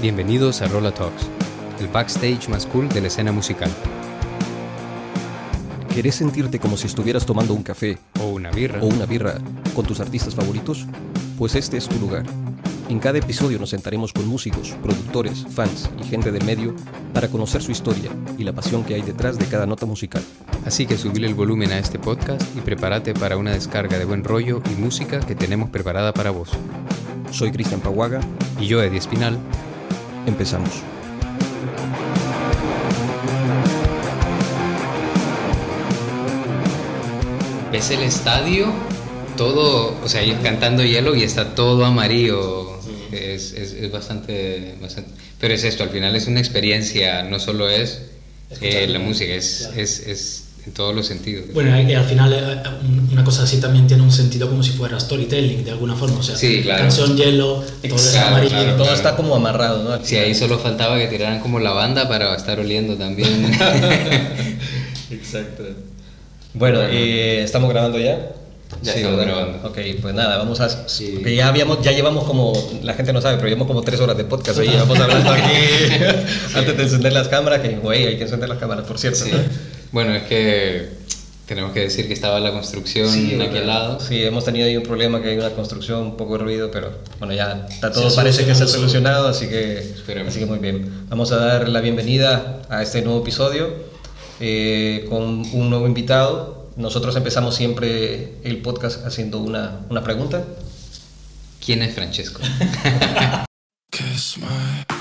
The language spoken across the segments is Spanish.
Bienvenidos a Rolla Talks, el backstage más cool de la escena musical. ¿Querés sentirte como si estuvieras tomando un café O una birra. o una birra con tus artistas favoritos? Pues este es tu lugar. En cada episodio nos sentaremos con músicos, productores, fans y gente del medio para conocer su historia y la pasión que hay detrás de cada nota musical. Así que subile el volumen a este podcast y prepárate para una descarga de buen rollo y música que tenemos preparada para vos. Soy Cristian Paguaga, Y yo, Eddie Espinal, empezamos. ves el estadio, todo, o sea, cantando hielo y está todo amarillo. Es, es, es bastante, bastante- Pero es esto, al final es una experiencia, no solo es eh, la música, es, Claro. es, es en todos los sentidos. Bueno, y al final eh, un- una cosa así también tiene un sentido como si fuera storytelling de alguna forma. O sea, Sí, claro. canción hielo, todo es amarillo. claro, Todo claro. está como amarrado, ¿no? Si ahí solo faltaba que tiraran como la banda para estar oliendo también. Exacto. Bueno, eh, ¿estamos grabando ya? Ya estamos ¿verdad? grabando. Ok, pues nada, vamos a... Sí. porque ya, habíamos, ya llevamos como, la gente no sabe, pero llevamos como tres horas de podcast ahí, vamos hablando aquí antes de encender las cámaras, que güey, hay que encender las cámaras, por cierto. Sí. ¿no? Bueno, es que tenemos que decir que estaba la construcción Sí, en aquel lado. Sí, hemos tenido ahí un problema, que hay una construcción, un poco de ruido, pero bueno, ya está todo, parece que se ha solucionado. así que, así que muy bien. Vamos a dar la bienvenida a este nuevo episodio eh, con un nuevo invitado. Nosotros empezamos siempre el podcast haciendo una, una pregunta. ¿Quién es Francesco?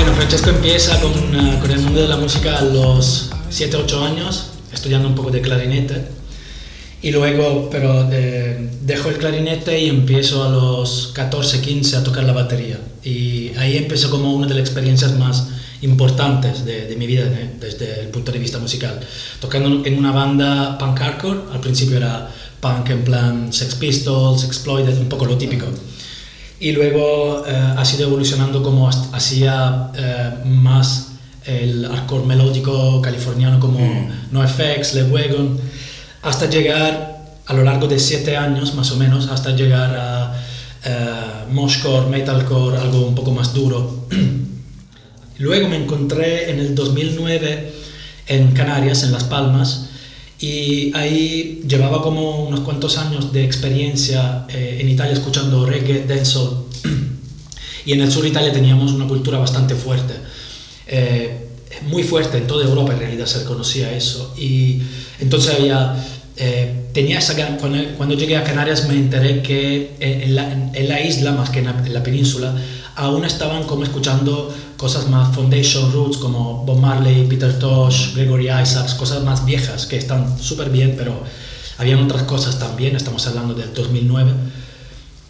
Bueno, Francesco empieza con, con el mundo de la música a los 7-8 años, estudiando un poco de clarinete. Y luego, pero eh, dejo el clarinete y empiezo a los 14-15 a tocar la batería. Y ahí empezó como una de las experiencias más importantes de, de mi vida ¿eh? desde el punto de vista musical. Tocando en una banda punk hardcore, al principio era punk en plan Sex Pistols, Exploited, un poco lo típico y luego eh, ha sido evolucionando como hacía eh, más el hardcore melódico californiano como NoFX, Le Wagon, hasta llegar a lo largo de siete años más o menos, hasta llegar a eh, moshcore, metalcore, algo un poco más duro. Luego me encontré en el 2009 en Canarias, en Las Palmas, y ahí llevaba como unos cuantos años de experiencia eh, en Italia escuchando reggae, dancehall, y en el sur de Italia teníamos una cultura bastante fuerte, eh, muy fuerte en toda Europa en realidad se conocía eso, y entonces había... eh, tenía esa cuando, cuando llegué a Canarias me enteré que en la, en la isla, más que en la, en la península, aún estaban como escuchando cosas más foundation roots como Bob Marley, Peter Tosh, Gregory Isaacs, cosas más viejas que están súper bien, pero habían otras cosas también, estamos hablando del 2009.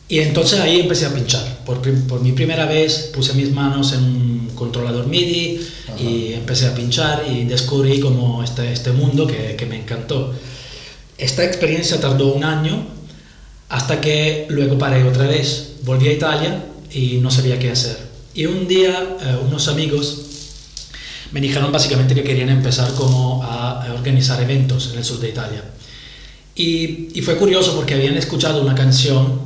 Y entonces ahí empecé a pinchar. Por, por mi primera vez puse mis manos en un controlador MIDI y empecé a pinchar y descubrí como este, este mundo que, que me encantó. Esta experiencia tardó un año hasta que luego paré otra vez. Volví a Italia y no sabía qué hacer. Y un día eh, unos amigos me dijeron básicamente que querían empezar como a, a organizar eventos en el sur de Italia. Y, y fue curioso porque habían escuchado una canción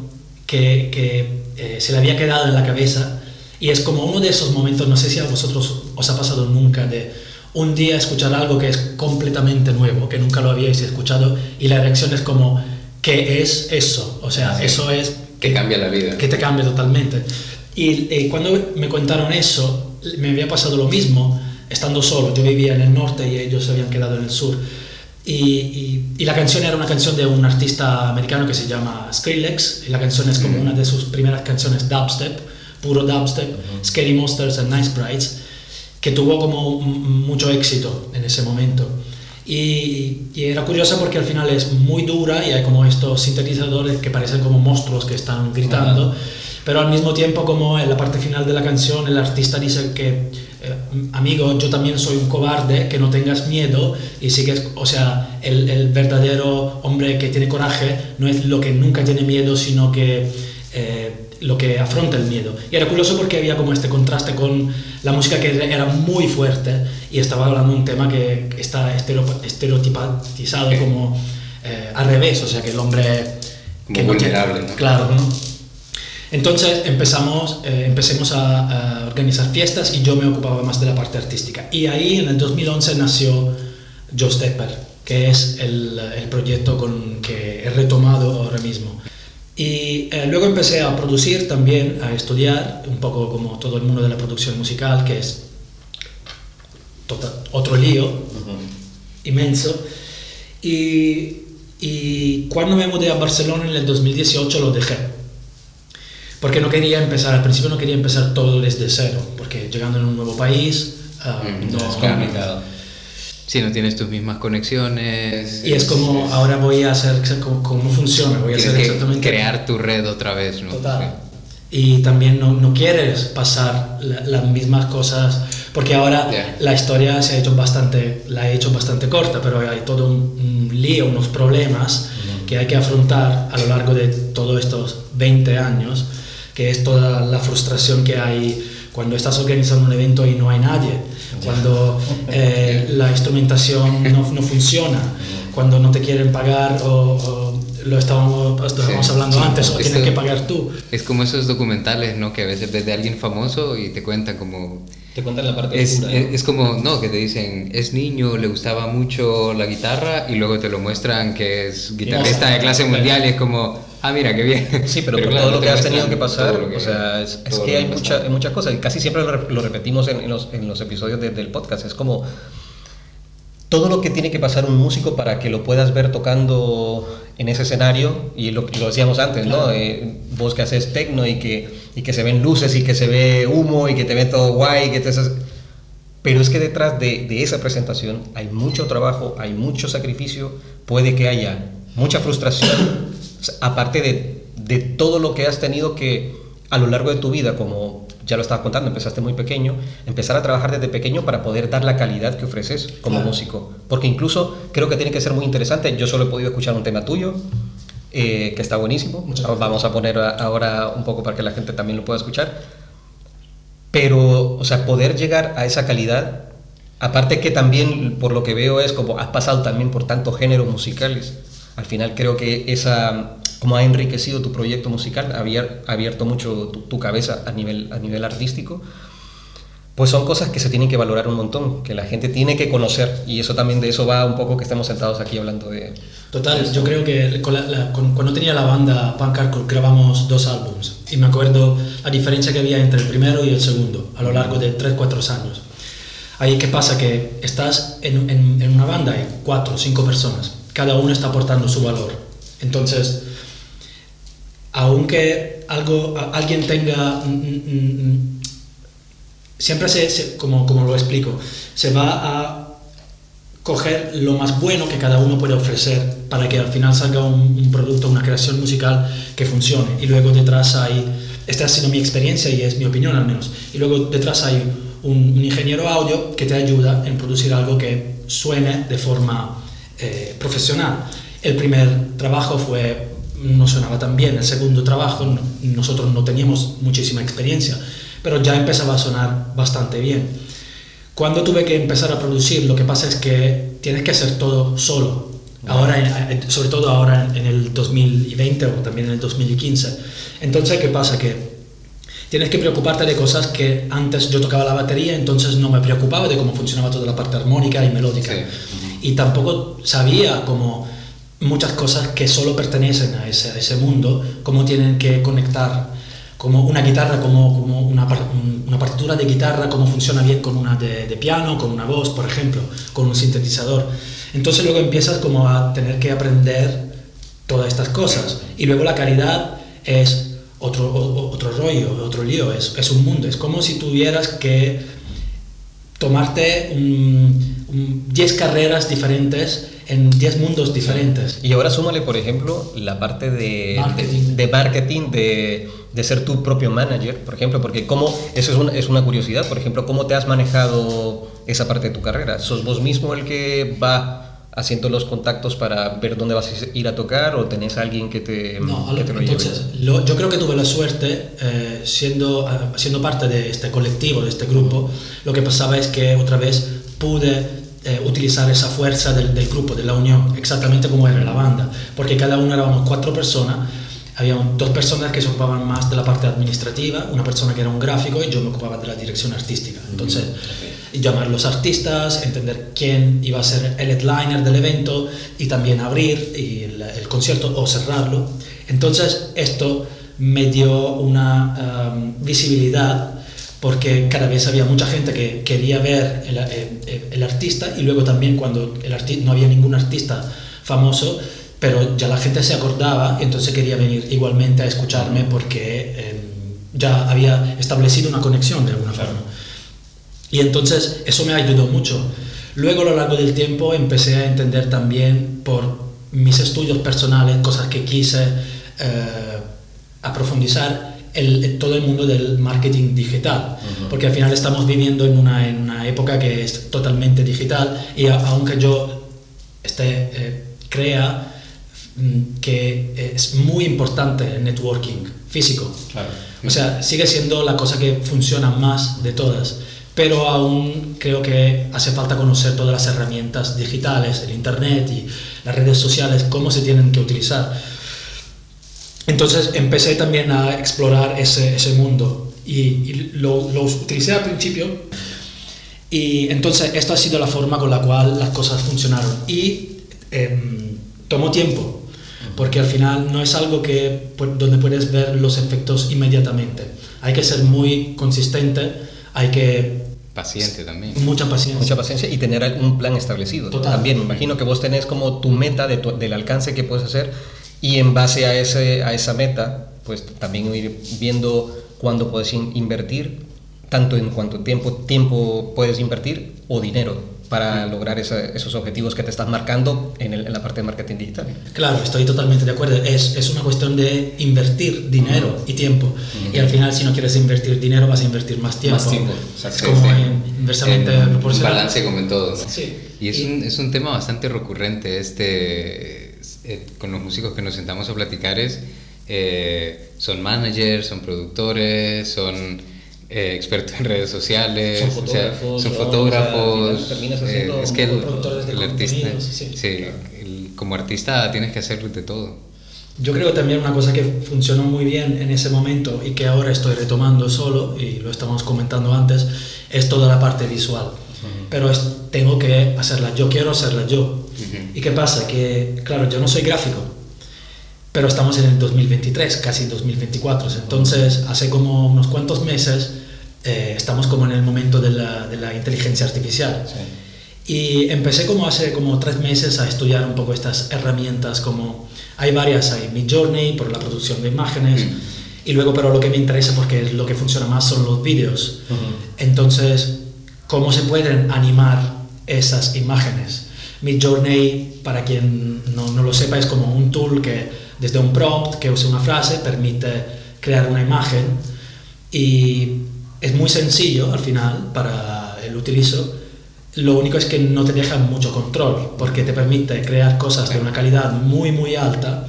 que, que, eh, se le había quedado en la cabeza y es como uno de esos momentos, no sé si a vosotros os ha pasado nunca, de un día escuchar algo que es completamente nuevo, que nunca lo habíais escuchado y la reacción es como, ¿qué es eso? O sea, Sí. eso es Que cambia la vida. que te cambia totalmente. Y eh, cuando me contaron eso, me había pasado lo mismo estando solo. Yo vivía en el norte y ellos se habían quedado en el sur. Y, y- y la canción era una canción de un artista americano que se llama Skrillex. Y la canción es como una de sus primeras canciones dubstep, puro dubstep, Scary Monsters and Nice Brides, que tuvo como mucho éxito en ese momento. Y, y era curiosa porque al final es muy dura y hay como estos sintetizadores que parecen como monstruos que están gritando, pero al mismo tiempo como en la parte final de la canción el artista dice que, eh, amigo, yo también soy un cobarde, que no tengas miedo y sigues, o sea, el, el verdadero hombre que tiene coraje no es lo que nunca tiene miedo, sino que... eh, lo que afronta el miedo. Y era curioso porque había como este contraste con la música que era muy fuerte y estaba hablando de un tema que está estereotipizado como eh, al revés, o sea, que el hombre... Como vulnerable, ¿no? Claro, ¿no? Entonces empezamos, eh, empecemos a, a, organizar fiestas y yo me ocupaba más de la parte artística. Y ahí en el 2011 nació Joe Stepper, que es el, el proyecto con que he retomado ahora mismo. Y eh, luego empecé a producir también, a estudiar, un poco como todo el mundo de la producción musical, que es total, otro lío uh -huh. inmenso. Y, y cuando me mudé a Barcelona en el 2018 lo dejé. Porque no quería empezar, al principio no quería empezar todo desde cero, porque llegando en un nuevo país... Uh, mm, no, es complicado. Si no tienes tus mismas conexiones. Y es como, ahora voy a hacer cómo, cómo funciona, voy a hacer exactamente. crear tu red otra vez, ¿no? Total. Y también no, no quieres pasar la, las mismas cosas, porque ahora Yeah. la historia se ha hecho bastante, la he hecho bastante corta, pero hay todo un, un lío, unos problemas que hay que afrontar a lo largo de todos estos 20 años, que es toda la frustración que hay cuando estás organizando un evento y no hay nadie, cuando eh, la instrumentación no, no funciona, cuando no te quieren pagar o, o lo estábamos, lo estábamos Sí, hablando sí. antes, o tienes que pagar tú. Es como esos documentales, ¿no? Que a veces ves de alguien famoso y te cuentan como... Te cuentan la parte Es, oscura. ¿no? es, es como, no, que te dicen, es niño, le gustaba mucho la guitarra y luego te lo muestran que es guitarrista de clase mundial y es como, ah, mira, qué bien. Sí, pero, por claro, todo no lo que has tenido que pasar, que- o sea, es, es que lo hay que mucha- pasa. muchas cosas y casi siempre lo, lo repetimos en, en los, en los episodios de- del podcast. Es como todo lo que tiene que pasar un músico para que lo puedas ver tocando en ese escenario, y lo, lo decíamos antes, ¿no? Eh, vos que haces tecno y que, y que se ven luces y que se ve humo y que te ve todo guay, que te haces- pero es que detrás de, de esa presentación hay mucho trabajo, hay mucho sacrificio, puede que haya mucha frustración, sea, aparte de, de todo lo que has tenido que a lo largo de tu vida, como ya lo estabas contando, empezaste muy pequeño, empezar a trabajar desde pequeño para poder dar la calidad que ofreces como Claro. músico. Porque incluso creo que tiene que ser muy interesante, yo solo he podido escuchar un tema tuyo, eh, que está buenísimo, Muchas vamos a poner ahora un poco para que la gente también lo pueda escuchar, pero, o sea, poder llegar a esa calidad, aparte que también, por lo que veo, es como has pasado también por tantos géneros musicales. Al final creo que esa, como ha enriquecido tu proyecto musical, ha abier- ha abierto mucho tu, tu cabeza a nivel, a nivel artístico, pues son cosas que se tienen que valorar un montón, que la gente tiene que conocer, y eso también de eso va un poco que estemos sentados aquí hablando de... Total, yo creo que con la- la- con- cuando tenía la banda Punk Hardcore grabamos dos álbums y me acuerdo la diferencia que había entre el primero y el segundo a lo largo de 3-4 años. Ahí qué pasa que estás en, en- en una banda, hay 4 o 5 personas, cada uno está aportando su valor. Entonces, aunque algo, alguien tenga... mm, mm, mm, siempre se, como, como lo explico, se va a coger lo más bueno que cada uno puede ofrecer para que al final salga un, un producto, una creación musical que funcione. Y luego detrás hay, esta ha sido mi experiencia y es mi opinión al menos, y luego detrás hay un, un ingeniero audio que te ayuda en producir algo que suene de forma eh, profesional. El primer trabajo fue, no sonaba tan bien, el segundo trabajo no- nosotros no teníamos muchísima experiencia, pero ya empezaba a sonar bastante bien. Cuando tuve que empezar a producir, lo que pasa es que tienes que hacer todo solo. Ahora, sobre todo ahora en el 2020 o también en el 2015. Entonces, ¿qué pasa? Que tienes que preocuparte de cosas que antes yo tocaba la batería, entonces no me preocupaba de cómo funcionaba toda la parte armónica y melódica. Sí. Y tampoco sabía como muchas cosas que solo pertenecen a ese, a ese mundo, cómo tienen que conectar, como una guitarra, como, como una, una partitura de guitarra, cómo funciona bien con una de, de piano, con una voz, por ejemplo, con un sintetizador. Entonces luego empiezas como a tener que aprender todas estas cosas. Y luego la calidad es otro, otro rollo, otro lío, es, es un mundo. Es como si tuvieras que tomarte un- un 10 carreras diferentes en 10 mundos diferentes. Y ahora súmale, por ejemplo, la parte de Marketing. de, de marketing, de, de ser tu propio manager, por ejemplo, porque cómo, eso es una, es una curiosidad, por ejemplo, ¿cómo te has manejado esa parte de tu carrera? ¿Sos vos mismo el que va haciendo los contactos para ver dónde vas a ir a tocar o tenés a alguien que te, No, que te lo entonces, lleve? lo- yo creo que tuve la suerte, eh, siendo, eh, siendo parte de este colectivo, de este grupo, lo que pasaba es que otra vez pude eh, utilizar esa fuerza del, del grupo, de la unión, exactamente como era la banda, porque cada uno éramos cuatro personas, había dos personas que se ocupaban más de la parte administrativa, una persona que era un gráfico y yo me ocupaba de la dirección artística. Entonces, llamar los artistas, entender quién iba a ser el headliner del evento y también abrir el, el concierto o cerrarlo. Entonces, esto me dio una um, visibilidad porque cada vez había mucha gente que quería ver el, el- el artista y luego también cuando el arti- no había ningún artista famoso, pero ya la gente se acordaba y entonces quería venir igualmente a escucharme porque eh, ya había establecido una conexión de alguna forma. Y entonces eso me ayudó mucho. Luego a lo largo del tiempo empecé a entender también por mis estudios personales, cosas que quise eh, aprofundizar, el, el- todo el mundo del marketing digital. Porque al final estamos viviendo en una, en una época que es totalmente digital y a- aunque yo esté, eh, crea mm, que es muy importante el networking físico. Claro. O sea, sigue siendo la cosa que funciona más de todas, pero aún creo que hace falta conocer todas las herramientas digitales, el Internet y las redes sociales, cómo se tienen que utilizar. Entonces empecé también a explorar ese, ese mundo y, y lo, lo utilicé al principio y entonces esta ha sido la forma con la cual las cosas funcionaron y em, tomó tiempo porque al final no es algo que donde puedes ver los efectos inmediatamente. Hay que ser muy consistente, hay que Paciente también. mucha paciencia. Mucha paciencia y tener un plan establecido. Total. También me imagino que vos tenés como tu meta de tu- del alcance que puedes hacer y en base a, ese, a esa meta, pues también ir viendo cuándo puedes in- invertir, tanto en cuánto tiempo, tiempo puedes invertir o dinero para lograr esa- esos objetivos que te estás marcando en, el- en la parte de marketing digital. Claro, estoy totalmente de acuerdo. Es, es una cuestión de invertir dinero y tiempo. Y al final, si no quieres invertir dinero, vas a invertir más tiempo. Más tiempo, Es como Sí, sí. en- inversamente En un proporcional. balance como en todo. Sí. Y es, Y- un, es un tema bastante recurrente este, eh, con los músicos que nos sentamos a platicar es, eh, son managers, son productores, son eh, expertos en redes sociales, Son o sea, fotógrafos, son ¿no? O sea, fotógrafos. terminas eh, haciendo es que el, el artista, sí. sí, el- como artista tienes que hacer de todo. Yo creo también una cosa que funcionó muy bien en ese momento y que ahora estoy retomando solo, y lo estábamos comentando antes, es toda la parte visual. Pero es- tengo que hacerla yo, quiero hacerla yo. ¿Y qué pasa? Que, claro, yo no soy gráfico, pero estamos en el 2023, casi 2024. Entonces, hace como unos cuantos meses, eh, estamos como en el momento de la, de la inteligencia artificial. Y empecé como hace como tres meses a estudiar un poco estas herramientas, como hay varias, hay Midjourney por la producción de imágenes, y luego pero lo que me interesa porque es lo que funciona más son los vídeos. Entonces, ¿cómo se pueden animar esas imágenes? Midjourney, para quien no, no lo sepa, es como un tool que desde un prompt que use una frase permite crear una imagen y es muy sencillo al final para el utilizo. Lo único es que no te deja mucho control porque te permite crear cosas de una calidad muy muy alta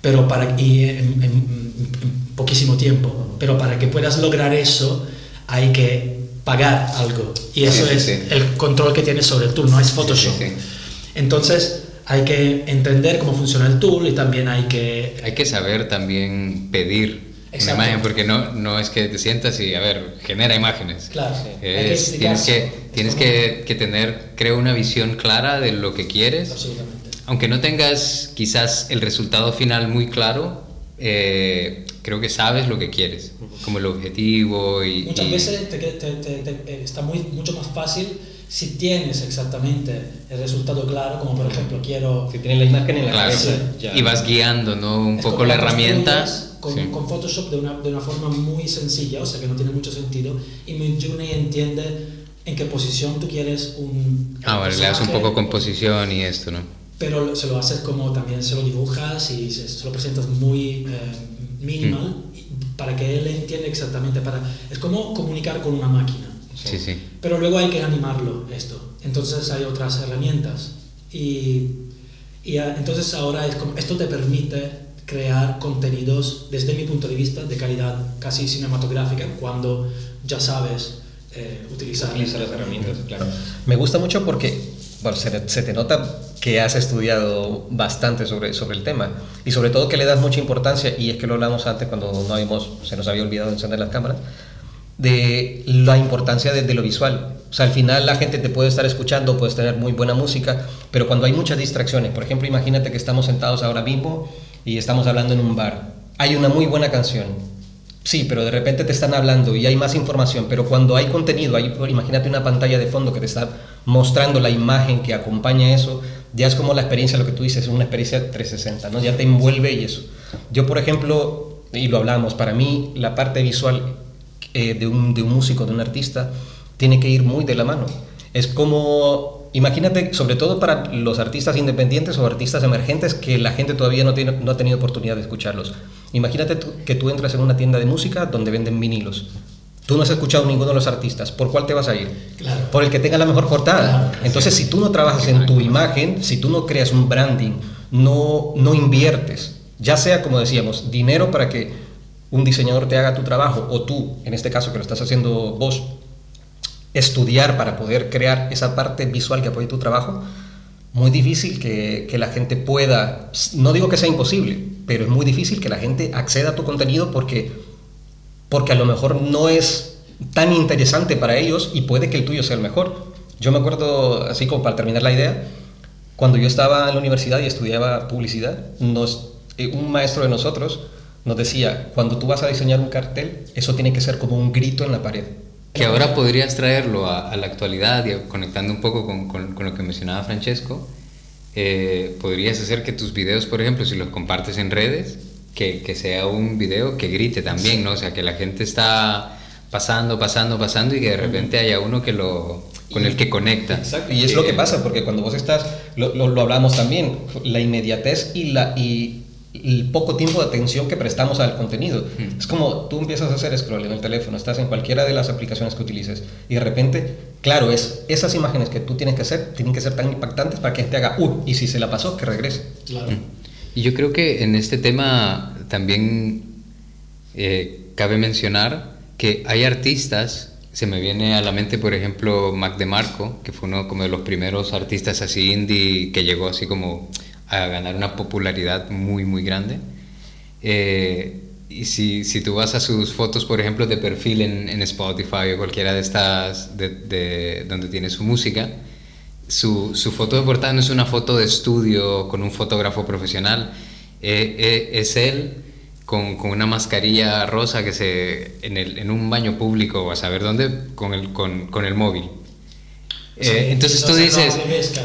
pero para y en, en- en poquísimo tiempo. Pero para que puedas lograr eso hay que pagar algo y eso Sí, sí, es sí. el control que tienes sobre tool, no es Photoshop. Entonces hay que entender cómo funciona el tool y también hay que Hay que saber también pedir Exacto. una imagen, porque no, no es que te sientas y, a ver, genera imágenes. Claro, sí. Hay que Es- tienes que, Es tienes que, que tener, creo, una visión clara de lo que quieres. absolutamente. Aunque no tengas quizás el resultado final muy claro, eh, creo que sabes lo que quieres, como el objetivo y... Muchas y- veces te- te- te- te- está muy, mucho más fácil si tienes exactamente el resultado claro, como por ejemplo quiero Si tienes la imagen en la Claro, cabeza, Sí. y vas guiando, ¿no? Un Es poco la las herramienta. Con, Sí. con Photoshop de una, de una forma muy sencilla, o sea que no tiene mucho sentido. Y Midjourney entiende en qué posición tú quieres un. Ah, vale, le das un poco composición y esto, ¿no? Pero se lo haces como también se lo dibujas y se, se lo presentas muy eh, minimal y- para que él entienda exactamente. Para, es como comunicar con una máquina. Sí, sí. Pero luego hay que animarlo esto. Entonces hay otras herramientas. Y, y ah, entonces ahora es como, esto te permite crear contenidos, desde mi punto de vista, de calidad casi cinematográfica, cuando ya sabes eh, utilizar, utilizar las herramientas. Claro. Me gusta mucho porque bueno, se, se, te nota que has estudiado bastante sobre, sobre el tema y sobre todo que le das mucha importancia, y es que lo hablamos antes cuando no habíamos, se nos había olvidado encender las cámaras, de la importancia de, de, lo visual. O sea, al final la gente te puede estar escuchando, puedes tener muy buena música, pero cuando hay muchas distracciones, por ejemplo, imagínate que estamos sentados ahora mismo y estamos hablando en un bar. Hay una muy buena canción. Sí, pero de repente te están hablando y hay más información, pero cuando hay contenido, hay, imagínate una pantalla de fondo que te está mostrando la imagen que acompaña eso, ya es como la experiencia, lo que tú dices, es una experiencia 360, ¿no? Ya te envuelve y eso. Yo, por ejemplo, y lo hablamos, para mí la parte visual eh, de, un, de un músico, de un artista, tiene que ir muy de la mano. Es como, imagínate, sobre todo para los artistas independientes o artistas emergentes que la gente todavía no, tiene, no ha tenido oportunidad de escucharlos. Imagínate tú, que tú entras en una tienda de música donde venden vinilos. Tú no has escuchado ninguno de los artistas. ¿Por cuál te vas a ir? Claro. Por el que tenga la mejor portada. Claro, Entonces, sí. si tú no trabajas en tu imagen, si tú no creas un branding, no, no inviertes, ya sea como decíamos, dinero para que un diseñador te haga tu trabajo o tú, en este caso que lo estás haciendo vos, estudiar para poder crear esa parte visual que apoye tu trabajo, muy difícil que, que, la gente pueda, no digo que sea imposible, pero es muy difícil que la gente acceda a tu contenido porque, porque a lo mejor no es tan interesante para ellos y puede que el tuyo sea el mejor. Yo me acuerdo, así como para terminar la idea, cuando yo estaba en la universidad y estudiaba publicidad, nos, un maestro de nosotros nos decía, cuando tú vas a diseñar un cartel, eso tiene que ser como un grito en la pared que ahora podrías traerlo a, a, la actualidad y conectando un poco con, con, con lo que mencionaba Francesco, eh, podrías hacer que tus videos, por ejemplo, si los compartes en redes, que, que, sea un video que grite también, ¿no? O sea, que la gente está pasando, pasando, pasando y que de repente haya uno que lo, con el que conecta. Exacto, y es lo que pasa, porque cuando vos estás, lo, lo, lo hablamos también, la inmediatez y la... Y, el poco tiempo de atención que prestamos al contenido. Mm. Es como tú empiezas a hacer scroll en el teléfono, estás en cualquiera de las aplicaciones que utilices y de repente, claro, es esas imágenes que tú tienes que hacer tienen que ser tan impactantes para que te haga, uy, y si se la pasó, que regrese. Claro. Mm. Y yo creo que en este tema también eh, cabe mencionar que hay artistas, se me viene a la mente, por ejemplo, Mac DeMarco, que fue uno como de los primeros artistas así indie que llegó así como a ganar una popularidad muy, muy grande. Eh, y si, si, tú vas a sus fotos, por ejemplo, de perfil en, en Spotify o cualquiera de estas de, de, donde tiene su música, su, su, foto de portada no es una foto de estudio con un fotógrafo profesional, eh, eh, es él con, con, una mascarilla rosa que se en, el, en un baño público o a saber dónde con el, con, con el móvil. Sí, eh, entonces tú dices,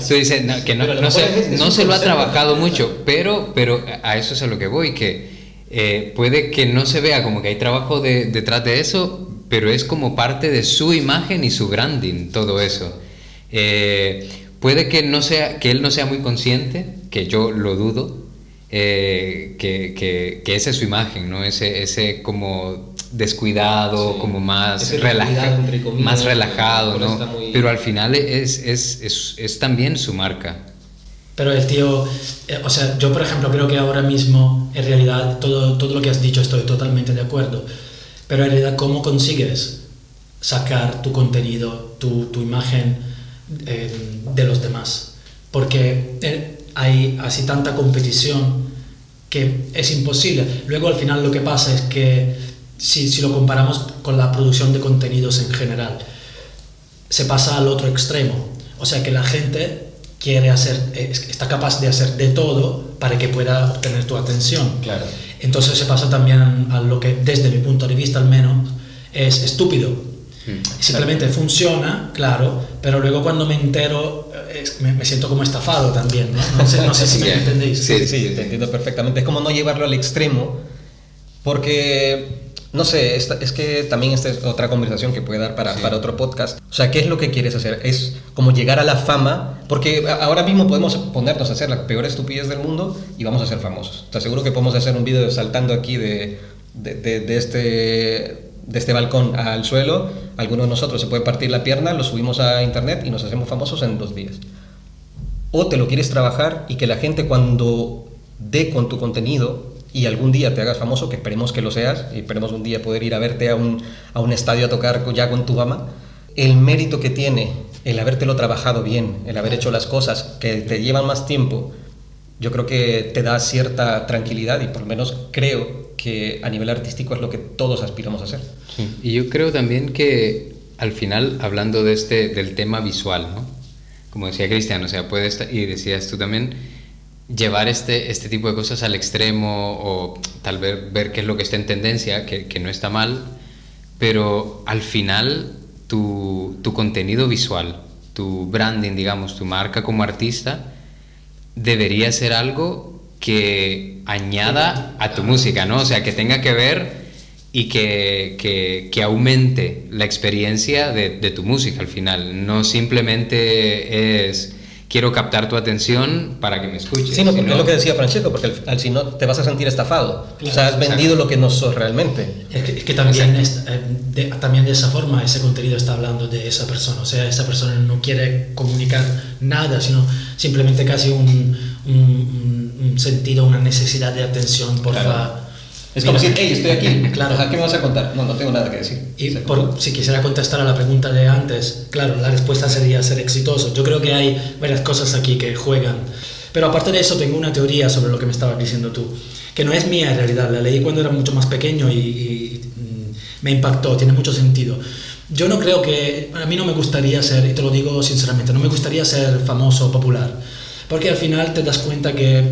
tú dices no, que no, se, no se lo ha trabajado mucho, pero, pero a eso es a lo que voy, que eh, puede que no se vea como que hay trabajo de, detrás de eso, pero es como parte de su imagen y su branding, todo eso. Eh, puede que, no sea, que él no sea muy consciente, que yo lo dudo, que, que, que, esa es su imagen, ¿no? Ese, ese como descuidado, sí. como más, relaja comillas, más relajado, ¿no? Muy... Pero al final es, es, es, es, también su marca. Pero el tío, eh, o sea, yo por ejemplo creo que ahora mismo, en realidad, todo, todo lo que has dicho estoy totalmente de acuerdo, pero en realidad, ¿cómo consigues sacar tu contenido, tu, tu imagen eh, de los demás? Porque eh, hay así tanta competición que es imposible. Luego al final lo que pasa es que si, si, lo comparamos con la producción de contenidos en general, se pasa al otro extremo. O sea que la gente quiere hacer, está capaz de hacer de todo para que pueda obtener tu atención. Claro. Entonces se pasa también a lo que, desde mi punto de vista al menos, es estúpido. Hmm. Simplemente claro. funciona, claro, pero luego cuando me entero es, me, me, siento como estafado también, ¿no? No sé, no sé si me entendéis. Sí, sí, sí, te entiendo perfectamente. Es como no llevarlo al extremo, porque no sé, esta, es que también esta es otra conversación que puede dar para, sí. para, otro podcast. O sea, ¿qué es lo que quieres hacer? Es como llegar a la fama, porque ahora mismo podemos ponernos a hacer la peor estupidez del mundo y vamos a ser famosos. Te aseguro que podemos hacer un vídeo saltando aquí de, de, de, de, este, de este balcón al suelo. Alguno de nosotros se puede partir la pierna, lo subimos a internet y nos hacemos famosos en dos días. o te lo quieres trabajar y que la gente cuando dé con tu contenido y algún día te hagas famoso, que esperemos que lo seas, y esperemos un día poder ir a verte a un, a un estadio a tocar ya con tu fama, el mérito que tiene el habértelo trabajado bien, el haber hecho las cosas que te llevan más tiempo, yo creo que te da cierta tranquilidad y por lo menos creo que a nivel artístico es lo que todos aspiramos a hacer. Y yo creo también que al final, hablando de este, del tema visual, ¿no? como decía Cristian, o sea, puedes, y decías tú también, llevar este, este tipo de cosas al extremo o tal vez ver qué es lo que está en tendencia, que, que no está mal, pero al final tu, tu contenido visual, tu branding, digamos, tu marca como artista, debería ser algo que añada a tu música, ¿no? O sea, que tenga que ver y que, que, que aumente la experiencia de, de, tu música al final. No simplemente es quiero captar tu atención para que me escuches. Sí, no, porque es lo que decía Francesco, porque al, si no te vas a sentir estafado. Claro, o sea, has vendido lo que no sos realmente. Es que, es que también, es, eh, de, también de esa forma ese contenido está hablando de esa persona. O sea, esa persona no quiere comunicar nada, sino simplemente casi un, un, un sentido, una necesidad de atención, por claro. Es como decir, hey, estoy aquí, claro. ¿qué me vas a contar? No, no tengo nada que decir. Y por, si quisiera contestar a la pregunta de antes, claro, la respuesta sería ser exitoso. Yo creo que hay varias cosas aquí que juegan. Pero aparte de eso, tengo una teoría sobre lo que me estabas diciendo tú, que no es mía en realidad, la leí cuando era mucho más pequeño y, y me impactó, tiene mucho sentido. Yo no creo que, a mí no me gustaría ser, y te lo digo sinceramente, no me gustaría ser famoso o popular, porque al final te das cuenta que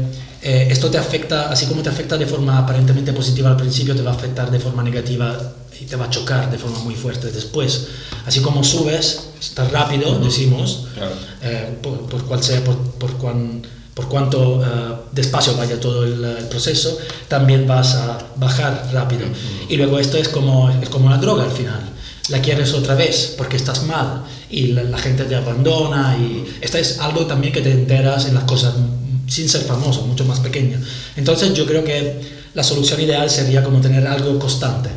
eh, esto te afecta, así como te afecta de forma aparentemente positiva al principio, te va a afectar de forma negativa y te va a chocar de forma muy fuerte después. Así como subes, estás rápido, decimos, claro. eh, por, por, cual sea, por, por, cuan, por cuanto uh, despacio vaya todo el, el, proceso, también vas a bajar rápido. Uh -huh. Y luego esto es como, es como la droga al final. La quieres otra vez porque estás mal y la, la gente te abandona y esto es algo también que te enteras en las cosas sin ser famoso, mucho más pequeña. Entonces yo creo que la solución ideal sería como tener algo constante,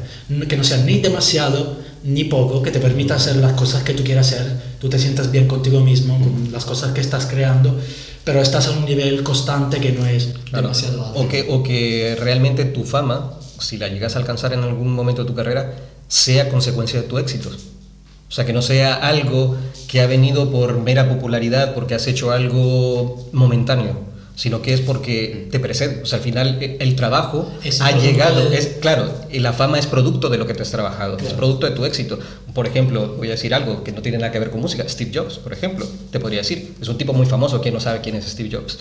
que no sea ni demasiado ni poco, que te permita hacer las cosas que tú quieras hacer, tú te sientas bien contigo mismo, con las cosas que estás creando, pero estás a un nivel constante que no es claro. demasiado alto. O que, o que realmente tu fama, si la llegas a alcanzar en algún momento de tu carrera, sea consecuencia de tu éxito. O sea, que no sea algo que ha venido por mera popularidad, porque has hecho algo momentáneo sino que es porque te precede. O sea, al final el trabajo es ha llegado, de... es claro, y la fama es producto de lo que te has trabajado, claro. es producto de tu éxito. Por ejemplo, voy a decir algo que no tiene nada que ver con música, Steve Jobs, por ejemplo, te podría decir, es un tipo muy famoso, quien no sabe quién es Steve Jobs.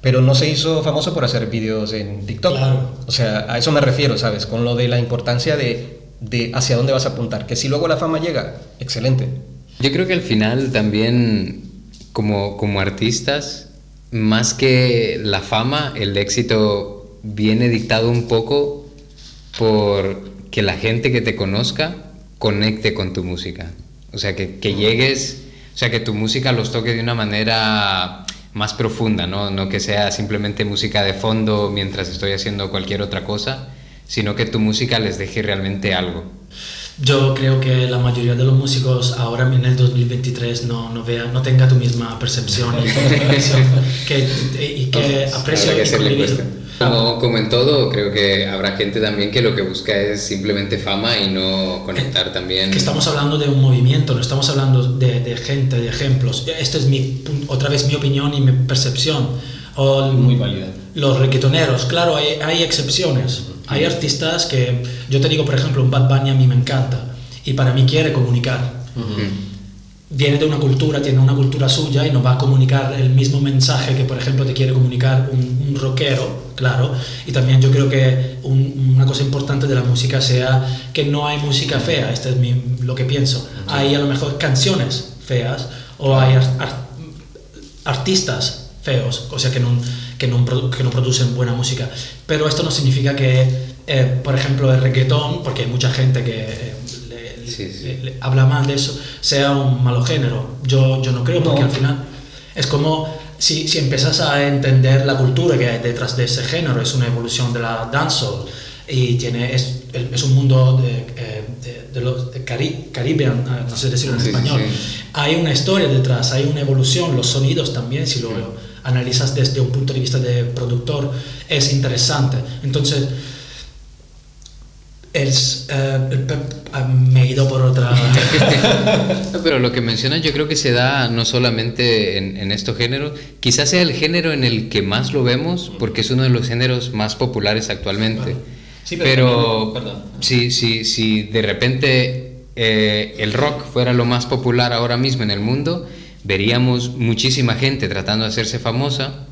Pero no se hizo famoso por hacer vídeos en TikTok. Claro. O sea, a eso me refiero, ¿sabes? Con lo de la importancia de, de hacia dónde vas a apuntar. Que si luego la fama llega, excelente. Yo creo que al final también, como, como artistas, más que la fama, el éxito viene dictado un poco por que la gente que te conozca conecte con tu música. O sea, que, que llegues, o sea, que tu música los toque de una manera más profunda, ¿no? No que sea simplemente música de fondo mientras estoy haciendo cualquier otra cosa, sino que tu música les deje realmente algo. Yo creo que la mayoría de los músicos ahora en el 2023 no, no, vea, no tenga tu misma percepción y, que, y que aprecio que como, como, en todo, creo que habrá gente también que lo que busca es simplemente fama y no conectar que, también. Que estamos hablando de un movimiento, no estamos hablando de, de gente, de ejemplos. Esta es mi, otra vez mi opinión y mi percepción. O el, Muy válida. Los reggaetoneros, claro, hay, hay excepciones. Hay artistas que, yo te digo, por ejemplo, un Bad Bunny a mí me encanta y para mí quiere comunicar. Uh -huh. Viene de una cultura, tiene una cultura suya y nos va a comunicar el mismo mensaje que, por ejemplo, te quiere comunicar un, un rockero, claro. Y también yo creo que un, una cosa importante de la música sea que no hay música fea, esto es mi, lo que pienso. Uh -huh. Hay a lo mejor canciones feas o hay art, art, artistas feos, o sea que no, que no, que no producen buena música. Pero esto no significa que, eh, por ejemplo, el reggaetón, porque hay mucha gente que eh, le, sí, sí. Le, le, habla mal de eso, sea un malo género. Yo, yo no creo, porque no. al final es como si, si empiezas a entender la cultura que hay detrás de ese género, es una evolución de la dancehall. y tiene, es, es un mundo de, eh, de, de los Cari Caribbean, eh, no sé decirlo en Sí, español. Hay una historia detrás, hay una evolución, los sonidos también, si lo analizas desde un punto de vista de productor, es interesante. Entonces, es, ah, me he ido por otra... No, pero lo que mencionas yo creo que se da no solamente en, en estos géneros, quizás sea el género en el que más lo vemos, porque es uno de los géneros más populares actualmente. Sí, pero pero si de repente eh, el rock fuera lo más popular ahora mismo en el mundo, veríamos muchísima gente tratando de hacerse famosa,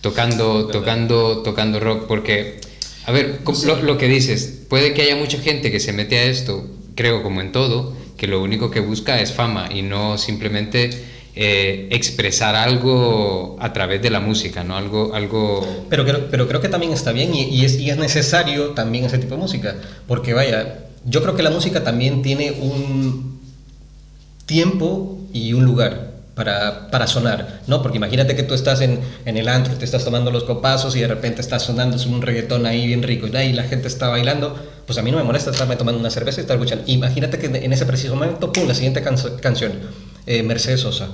tocando, tocando, tocando rock, porque, a ver, lo, lo que dices, puede que haya mucha gente que se mete a esto, creo como en todo, que lo único que busca es fama y no simplemente eh, expresar algo a través de la música, ¿no? Algo, algo Pero creo, pero creo que también está bien y, y es, y es necesario también ese tipo de música. Porque vaya, yo creo que la música también tiene un tiempo y un lugar para, para sonar, ¿no? Porque imagínate que tú estás en, en el antro, te estás tomando los copazos y de repente estás sonando un reggaetón ahí bien rico y ahí la gente está bailando, pues a mí no me molesta estarme tomando una cerveza y estar escuchando. Imagínate que en ese preciso momento, pum, la siguiente canso- canción, eh, Mercedes Sosa.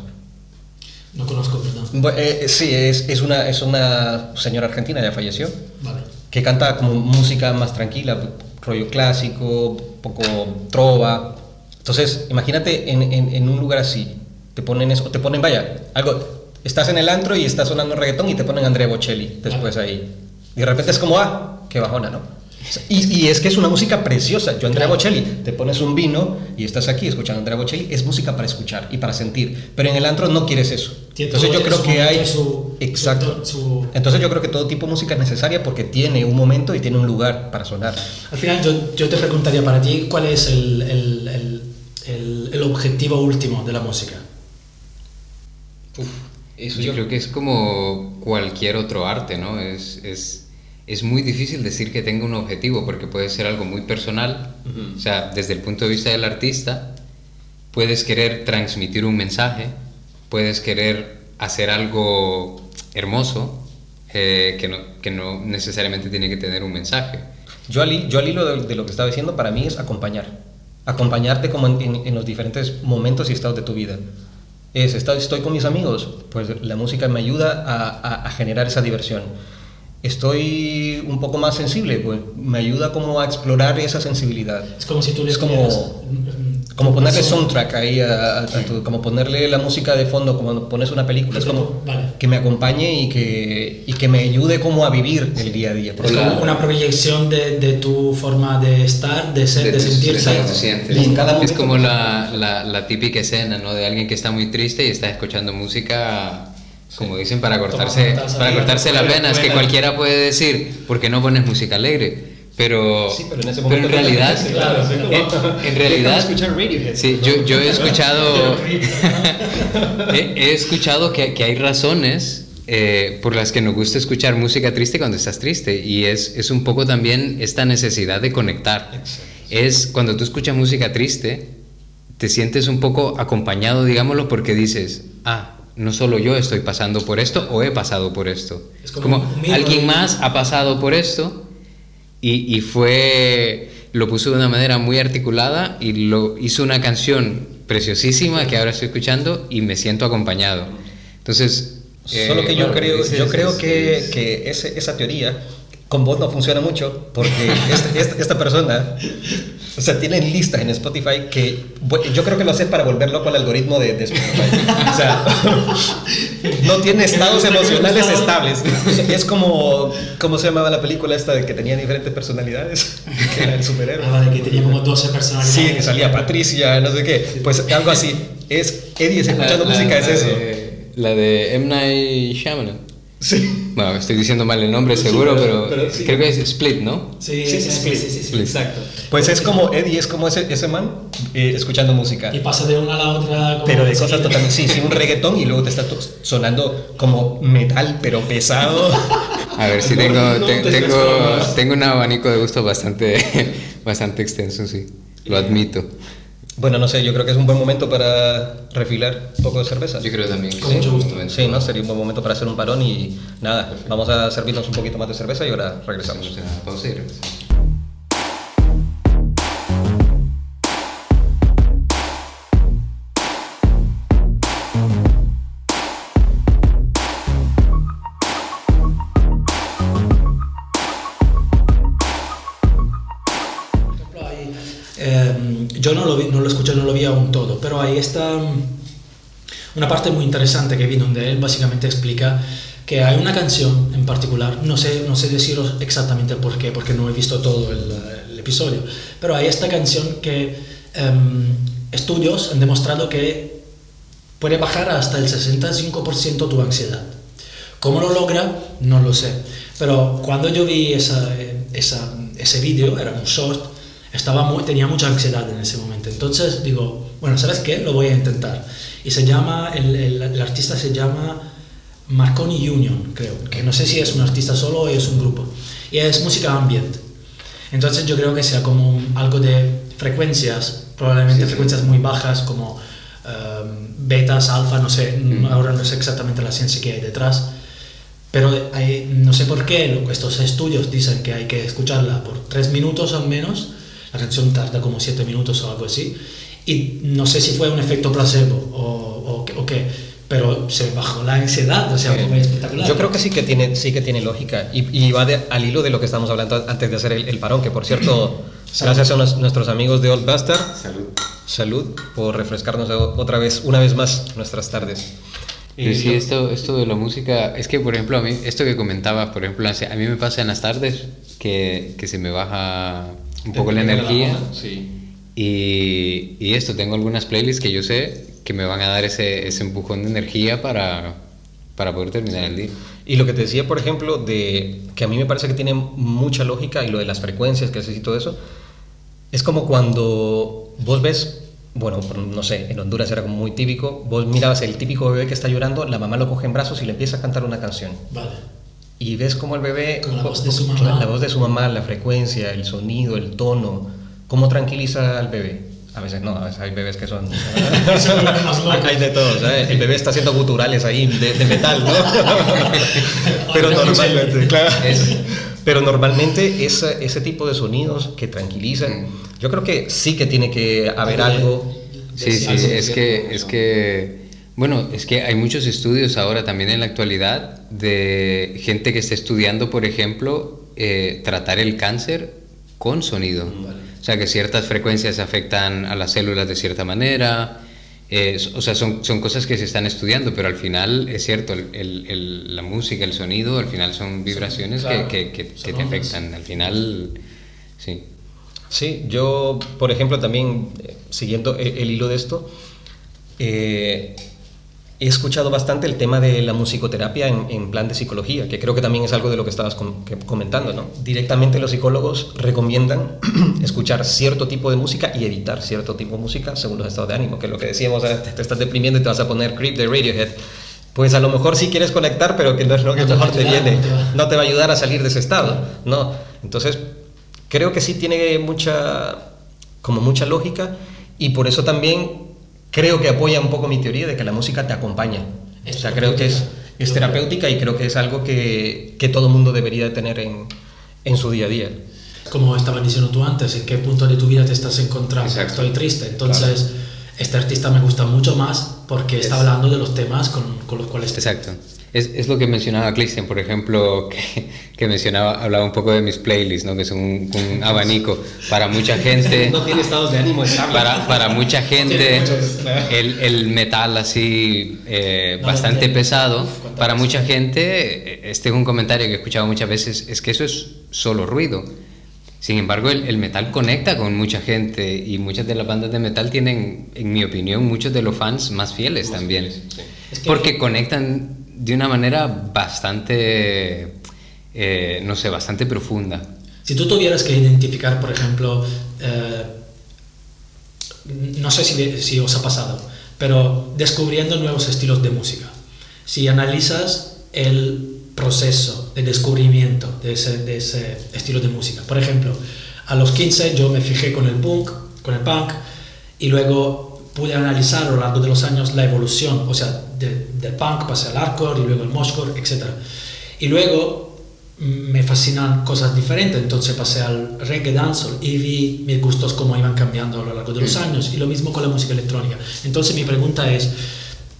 No conozco, perdón. Bu- eh, sí, es, es, una, es una señora argentina, ya falleció, Vale. que canta como música más tranquila, rollo clásico, poco trova. Entonces, imagínate en, en, en un lugar así, te ponen eso, te ponen, vaya, algo, estás en el antro y está sonando reggaetón y te ponen Andrea Bocelli después ahí. Y de repente es como, ah, qué bajona, ¿no? Y, y es que es una música preciosa. Yo, Andrea Claro. Bocelli, te pones un vino y estás aquí escuchando Andrea Bocelli, es música para escuchar y para sentir. Pero en el antro no quieres eso. Entonces yo creo que hay... su- Exacto. su- Entonces yo creo que todo tipo de música es necesaria porque tiene un momento y tiene un lugar para sonar. Al final yo, yo te preguntaría para ti cuál es el, el, el- el objetivo último de la música. Yo creo que es como cualquier otro arte, ¿no? Es, es, es muy difícil decir que tenga un objetivo porque puede ser algo muy personal. O sea, desde el punto de vista del artista, puedes querer transmitir un mensaje, puedes querer hacer algo hermoso eh, que, no, que no necesariamente tiene que tener un mensaje. Yo al, yo al hilo de, de lo que estaba diciendo, para mí es acompañar. Acompañarte como en, en- en los diferentes momentos y estados de tu vida. Es, está- estoy con mis amigos, pues la música me ayuda a, a- a generar esa diversión. Estoy un poco más sensible, pues me ayuda como a explorar esa sensibilidad. Es como si tú le Es como- Como ponerle soundtrack ahí, a, a- a tu- como ponerle la música de fondo, como pones una película. Es como Vale. que me acompañe y que, y que me ayude como a vivir el día a día. Es como una proyección de, de tu forma de estar, de ser, de, sentirse. de. Y en cada es como la, la, la típica escena, ¿no? De alguien que está muy triste y está escuchando música, como dicen, para cortarse, para cortarse las venas, que cualquiera puede decir, ¿por qué no pones música alegre? Pero, Sí, pero en ese pero en realidad, Claro, sí, en, en realidad, Radiohead. sí, yo, yo he escuchado, he, he escuchado que, que hay razones eh, por las que nos gusta escuchar música triste cuando estás triste y es, es un poco también esta necesidad de conectar. Es cuando tú escuchas música triste, te sientes un poco acompañado, digámoslo, porque dices, ah, no solo yo estoy pasando por esto o he pasado por esto. Es como mirror. alguien más ha pasado por esto y, y fue, lo puso de una manera muy articulada y lo hizo una canción preciosísima que ahora estoy escuchando y me siento acompañado. Entonces... Solo eh, que yo bueno, creo, ese yo es- creo es- que, es- que ese- esa teoría con vos no funciona mucho porque este- esta, esta persona, o sea, tiene listas en Spotify que yo creo que lo hace para volver loco al algoritmo de, de Spotify. O sea, no tiene estados emocionales estables. Es como, ¿cómo se llamaba la película esta de que tenía diferentes personalidades? Que era el superhéroe. Ah, vale, que tenía como 12 personalidades. Sí, que salía Patricia, no sé qué. Pues algo así. Es Eddie escuchando La- la- música, es la eso. de- la de M. Night Shyamalan. Sí. Bueno, estoy diciendo mal el nombre seguro, pero, pero sí. creo que es Split, ¿no? Sí, Sí, sí, sí, Split, sí, sí, sí. Split. Exacto. Pues es como Eddie, es como ese, ese man eh, escuchando música. Y pasa de una a la otra. como Pero de cosas totalmente. Sí, sí, un reggaetón y luego te está sonando como metal, pero pesado. A ver si No, tengo, no te- te tengo, tengo un abanico de gusto bastante, bastante extenso, sí. Lo admito. Bueno, no sé, yo creo que es un buen momento para refilar un poco de cerveza. Yo creo también. Con sí, mucho gusto. Sí, ¿no? Sería un buen momento para hacer un parón y nada, vamos a servirnos un poquito más de cerveza y ahora regresamos. Pausa y regresamos. Ahí está una parte muy interesante que vi donde él básicamente explica que hay una canción en particular, no sé, no sé deciros exactamente por qué, porque no he visto todo el, el episodio, pero hay esta canción que em, estudios han demostrado que puede bajar hasta el 65% tu ansiedad. ¿Cómo lo logra? No lo sé. Pero cuando yo vi esa, esa, ese vídeo, era un short, estaba muy, tenía mucha ansiedad en ese momento. Entonces digo, bueno, ¿sabes qué? Lo voy a intentar. Y se llama, el, el, el artista se llama Marconi Union, creo, que no sé si es un artista solo o es un grupo. Y es música ambient. Entonces yo creo que sea como un, algo de frecuencias, probablemente sí, frecuencias sí. muy bajas como um, betas, alfa, no sé, mm. ahora no sé exactamente la ciencia que hay detrás, pero hay, no sé por qué estos estudios dicen que hay que escucharla por tres minutos al menos, la canción tarda como siete minutos o algo así, y no sé si fue un efecto placebo o, o, o qué, pero se bajó la ansiedad, o sea, sí. fue espectacular. Yo creo que sí que tiene, sí que tiene lógica y, y va de, al hilo de lo que estamos hablando antes de hacer el, el parón, que por cierto, gracias a nos, nuestros amigos de Old Bastard, salud. salud por refrescarnos otra vez, una vez más, nuestras tardes. Y sí, esto, esto de la música, es que por ejemplo, a mí, esto que comentabas, por ejemplo, a mí me pasa en las tardes que, que se me baja un poco la energía. La sí. Y, y, esto, tengo algunas playlists que yo sé que me van a dar ese, ese empujón de energía para, para poder terminar el día. Y lo que te decía, por ejemplo, de que a mí me parece que tiene mucha lógica y lo de las frecuencias que haces y todo eso, es como cuando vos ves bueno, no sé, en Honduras era como muy típico, vos mirabas el típico bebé que está llorando, la mamá lo coge en brazos y le empieza a cantar una canción. Vale. Y ves como el bebé, como la voz de su mamá, la voz de su mamá, la frecuencia, el sonido, el tono, cómo tranquiliza al bebé. A veces no, a veces hay bebés que son... hay de todo, ¿sabes? El bebé está haciendo guturales ahí de, de metal, ¿no? Pero normalmente, claro. Pero normalmente ese, ese tipo de sonidos que tranquilizan, yo creo que sí que tiene que haber algo. Sí, sí, es que, es que, bueno, es que hay muchos estudios ahora también en la actualidad de gente que está estudiando, por ejemplo, eh, tratar el cáncer con sonido. Vale. O sea, que ciertas frecuencias afectan a las células de cierta manera. Eh, o sea, son, son cosas que se están estudiando, pero al final es cierto, el, el, la música, el sonido, al final son vibraciones claro, que, que, que, que te afectan. Al final, sí. Sí, yo, por ejemplo, también eh, siguiendo el, el, hilo de esto, eh, he escuchado bastante el tema de la musicoterapia en, en, plan de psicología, que creo que también es algo de lo que estabas com que comentando, ¿no? Directamente los psicólogos recomiendan escuchar cierto tipo de música y evitar cierto tipo de música según los estados de ánimo, que es lo que decíamos, te, te estás deprimiendo y te vas a poner Creep de Radiohead. Pues a lo mejor sí quieres conectar, pero que no es lo que no mejor te, ayudar, te viene, no te va a ayudar a salir de ese estado, ¿no? Entonces, creo que sí tiene mucha, como mucha lógica y por eso también creo que apoya un poco mi teoría de que la música te acompaña. O sea, creo que es, es terapéutica y creo que es algo que, que todo mundo debería tener en, en su día a día. Como estabas diciendo tú antes, en qué punto de tu vida te estás encontrando. Exacto. Estoy triste, entonces claro. este artista me gusta mucho más porque es. está hablando de los temas con, con los cuales... Exacto. Es, es, lo que mencionaba Christian, por ejemplo, que, que, mencionaba, hablaba un poco de mis playlists, ¿no? que son un, un abanico para mucha gente. no tiene estados de ánimo. Para, para mucha gente, el, el, metal así eh, no, bastante pesado. Para mucha gente, este es un comentario que he escuchado muchas veces, es que eso es solo ruido. Sin embargo, el, el, metal conecta con mucha gente y muchas de las bandas de metal tienen, en mi opinión, muchos de los fans más fieles más también. Fieles, sí. porque conectan de una manera bastante, eh, no sé, bastante profunda. Si tú tuvieras que identificar, por ejemplo, eh, no sé si, si, os ha pasado, pero descubriendo nuevos estilos de música, si analizas el proceso de descubrimiento de ese, de ese estilo de música, por ejemplo, a los 15 yo me fijé con el punk, con el punk, y luego pude analizar a lo largo de los años la evolución, o sea, de, del punk pasé al hardcore y luego el moshcore, etc. Y luego mm, me fascinan cosas diferentes, entonces pasé al reggae dancehall y vi mis gustos cómo iban cambiando a lo largo de los años, y lo mismo con la música electrónica. Entonces mi pregunta es,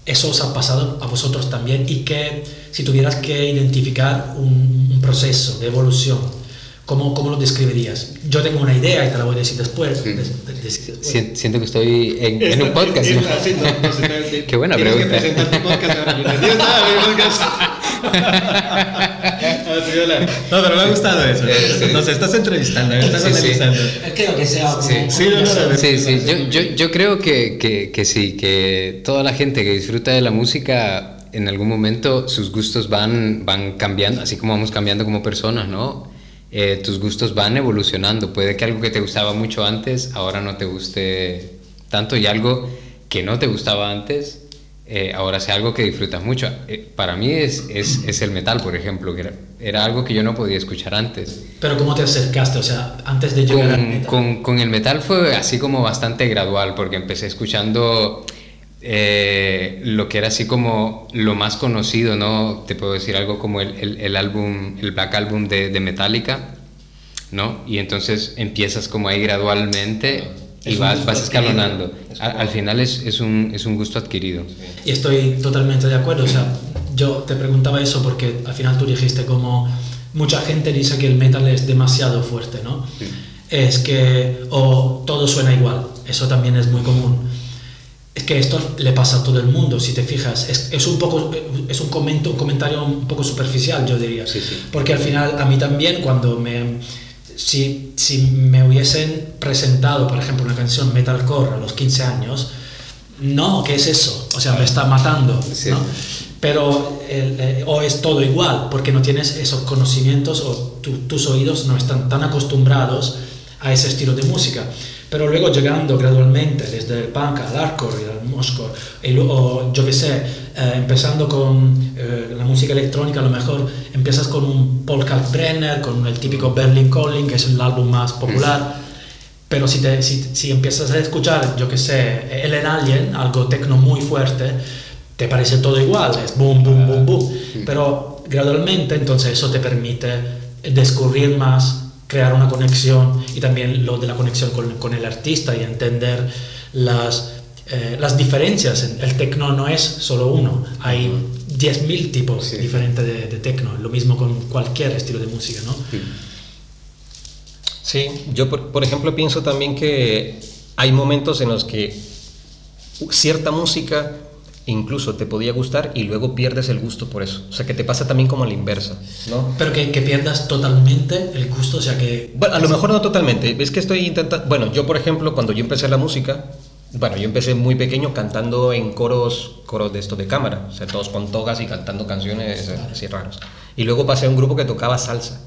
¿eso os ha pasado a vosotros también? Y que si tuvieras que identificar un, un proceso de evolución, ¿cómo, ¿cómo lo describirías? Yo tengo una idea y te la voy a decir después. Mm. des- de- decir después. Sien- Siento que estoy en, en un podcast. ¿no? sí, no, no Qué buena tienes pregunta. que presentar tu podcast. No, pero me ha gustado eso. Sí. Nos estás entrevistando, me estás Sí, analizando. Creo que sea. Sí, sí, yo, yo, yo creo que, que, que sí, que toda la gente que disfruta de la música en algún momento sus gustos van, van cambiando, así como vamos cambiando como personas, ¿no? Eh, tus gustos van evolucionando. Puede que algo que te gustaba mucho antes ahora no te guste tanto y algo que no te gustaba antes eh, ahora sea algo que disfrutas mucho. Eh, para mí es, es, es el metal, por ejemplo, que era, era algo que yo no podía escuchar antes. Pero ¿cómo te acercaste? O sea, antes de llegar al Con, metal. con, con el metal fue así como bastante gradual, porque empecé escuchando eh, lo que era así como lo más conocido, ¿no? Te puedo decir algo como el, el, el álbum, el Black Album de, de Metallica, ¿no? Y entonces empiezas como ahí gradualmente y Es vas, vas escalonando. Es Al, como- al final es, es, un, es un gusto adquirido. Y estoy totalmente de acuerdo. O sea, yo te preguntaba eso porque al final tú dijiste como mucha gente dice que el metal es demasiado fuerte, ¿no? Es que o todo suena igual. Eso también es muy común. Es que esto le pasa a todo el mundo, si te fijas. Es, es un poco es un, comento, un comentario un poco superficial, yo diría. Sí, sí. Porque al final a mí también cuando me si, si me hubiesen presentado, por ejemplo, una canción metalcore a los 15 años, no, ¿qué es eso? O sea, me está matando, Sí. ¿no? Pero eh, o es todo igual, porque no tienes esos conocimientos o tu- tus oídos no están tan acostumbrados a ese estilo de música. Pero luego llegando gradualmente desde el punk al hardcore y al moshcore, y luego, yo qué sé, eh, empezando con eh, la música electrónica, a lo mejor empiezas con un Paul Kalkbrenner, con el típico Berlin Calling, que es el álbum más popular. Pero si, te, si, si empiezas a escuchar, yo qué sé, Ellen Alien, algo tecno muy fuerte, te parece todo igual, es boom, boom, boom, boom. Pero gradualmente, entonces eso te permite descubrir más, crear una conexión y también lo de la conexión con, con el artista y entender las, eh, las diferencias. El tecno no es solo uno, hay 10.000 tipos Sí. diferentes de, de tecno, lo mismo con cualquier estilo de música, ¿no? Sí, yo por, por ejemplo pienso también que hay momentos en los que cierta música incluso te podía gustar y luego pierdes el gusto por eso. O sea, que te pasa también como a la inversa, ¿no? Pero que, que pierdas totalmente el gusto, o sea que... Bueno, a lo mejor no totalmente. Es que estoy intentando... Bueno, yo por ejemplo, cuando yo empecé la música, bueno, yo empecé muy pequeño cantando en coros, coros de esto de cámara, o sea, todos con togas y cantando canciones eh, así raros. Y luego pasé a un grupo que tocaba salsa.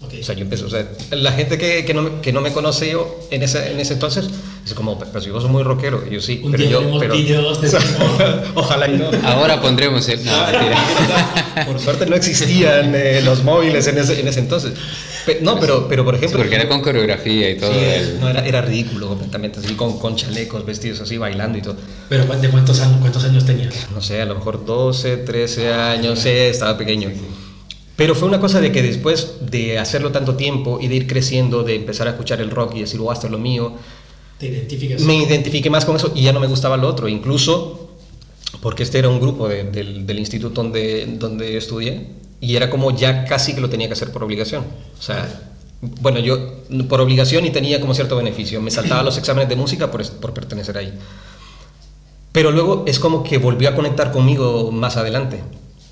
Ok. O sea, yo empecé, o sea, la gente que, que, no, me- que no me conoce yo en ese, en ese entonces, es como, pero si vos sos muy rockero, y yo sí, Un pero día yo, pero, vídeos de ojalá y no. Ahora pondremos el... No. Por suerte no existían eh, los móviles en ese, en ese entonces. Pe- no, pero, pero por Sí, ejemplo... porque era con coreografía y todo. Sí, el- no, era, era ridículo completamente, así con, con chalecos, vestidos así, bailando y todo. Pero ¿cu- ¿de cuántos años, cuántos años tenías? No sé, a lo mejor 12, 13 años, sí, estaba pequeño. Pero fue una cosa de que después de hacerlo tanto tiempo y de ir creciendo, de empezar a escuchar el rock y decir, oh, esto es lo mío, ¿Te identificas? me identifiqué más con eso y ya no me gustaba lo otro. Incluso porque este era un grupo de- del, del instituto donde, donde estudié y era como ya casi que lo tenía que hacer por obligación. O sea, bueno, yo por obligación y tenía como cierto beneficio. Me saltaba los exámenes de música por, por pertenecer ahí. Pero luego es como que volvió a conectar conmigo más adelante.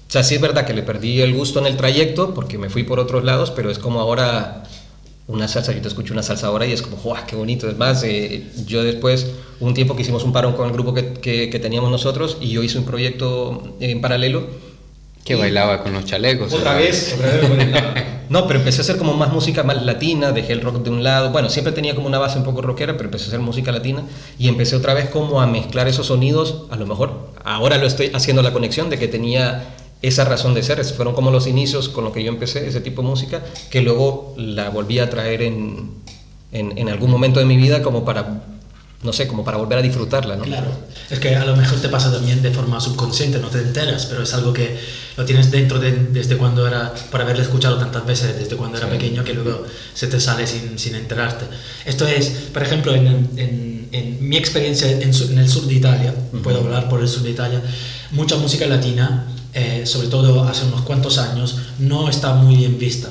O sea, sí es verdad que le perdí el gusto en el trayecto porque me fui por otros lados, pero es como ahora una salsa, yo te escucho una salsa ahora y es como, ¡guau, qué bonito! Es más, eh, yo después, un tiempo que hicimos un parón con el grupo que, que- que teníamos nosotros y yo hice un proyecto en paralelo. Que bailaba con los chalecos. Otra ¿verdad? vez, otra vez. No, pero empecé a hacer como más música más latina, dejé el rock de un lado, bueno, siempre tenía como una base un poco rockera, pero empecé a hacer música latina y empecé otra vez como a mezclar esos sonidos, a lo mejor ahora lo estoy haciendo la conexión de que tenía esa razón de ser, fueron como los inicios con lo que yo empecé, ese tipo de música, que luego la volví a traer en, en, en algún momento de mi vida como para, no sé, como para volver a disfrutarla, ¿no? Claro, es que a lo mejor te pasa también de forma subconsciente, no te enteras, pero es algo que lo tienes dentro de- desde cuando era, por haberlo escuchado tantas veces, desde cuando era pequeño, que luego se te sale sin, sin enterarte. Esto es, por ejemplo, en, en- en mi experiencia en, en el sur de Italia, puedo hablar por el sur de Italia, mucha música latina eh, sobre todo hace unos cuantos años, no está muy bien vista,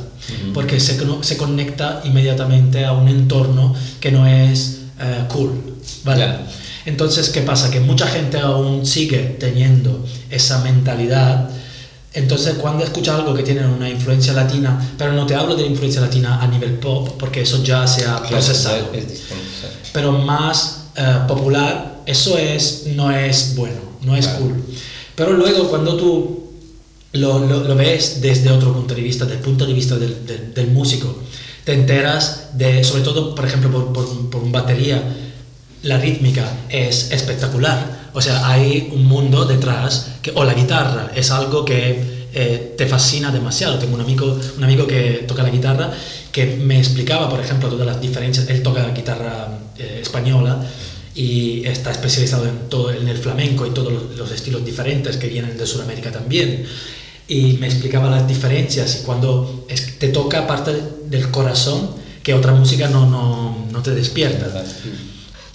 porque se, se conecta inmediatamente a un entorno que no es eh, cool, ¿vale? Claro. Entonces, ¿qué pasa? Que mucha gente aún sigue teniendo esa mentalidad. Entonces, cuando escucha algo que tiene una influencia latina, pero no te hablo de la influencia latina a nivel pop, porque eso ya se ha procesado, Es, es distinto, sí. pero más eh, popular, eso es, no es bueno, no es cool. Pero luego, cuando tú lo, lo- lo ves desde otro punto de vista, del punto de vista del, del- del músico, te enteras de, sobre todo, por ejemplo, por, por, por un batería, la rítmica es espectacular. O sea, hay un mundo detrás, que, o la guitarra es algo que eh, te fascina demasiado. Tengo un amigo, un amigo que toca la guitarra que me explicaba, por ejemplo, todas las diferencias. Él toca guitarra eh, española y está especializado en todo en el flamenco y todos los, los estilos diferentes que vienen de Sudamérica también. Y me explicaba las diferencias y cuando te toca parte del corazón que otra música no, no, no te despierta.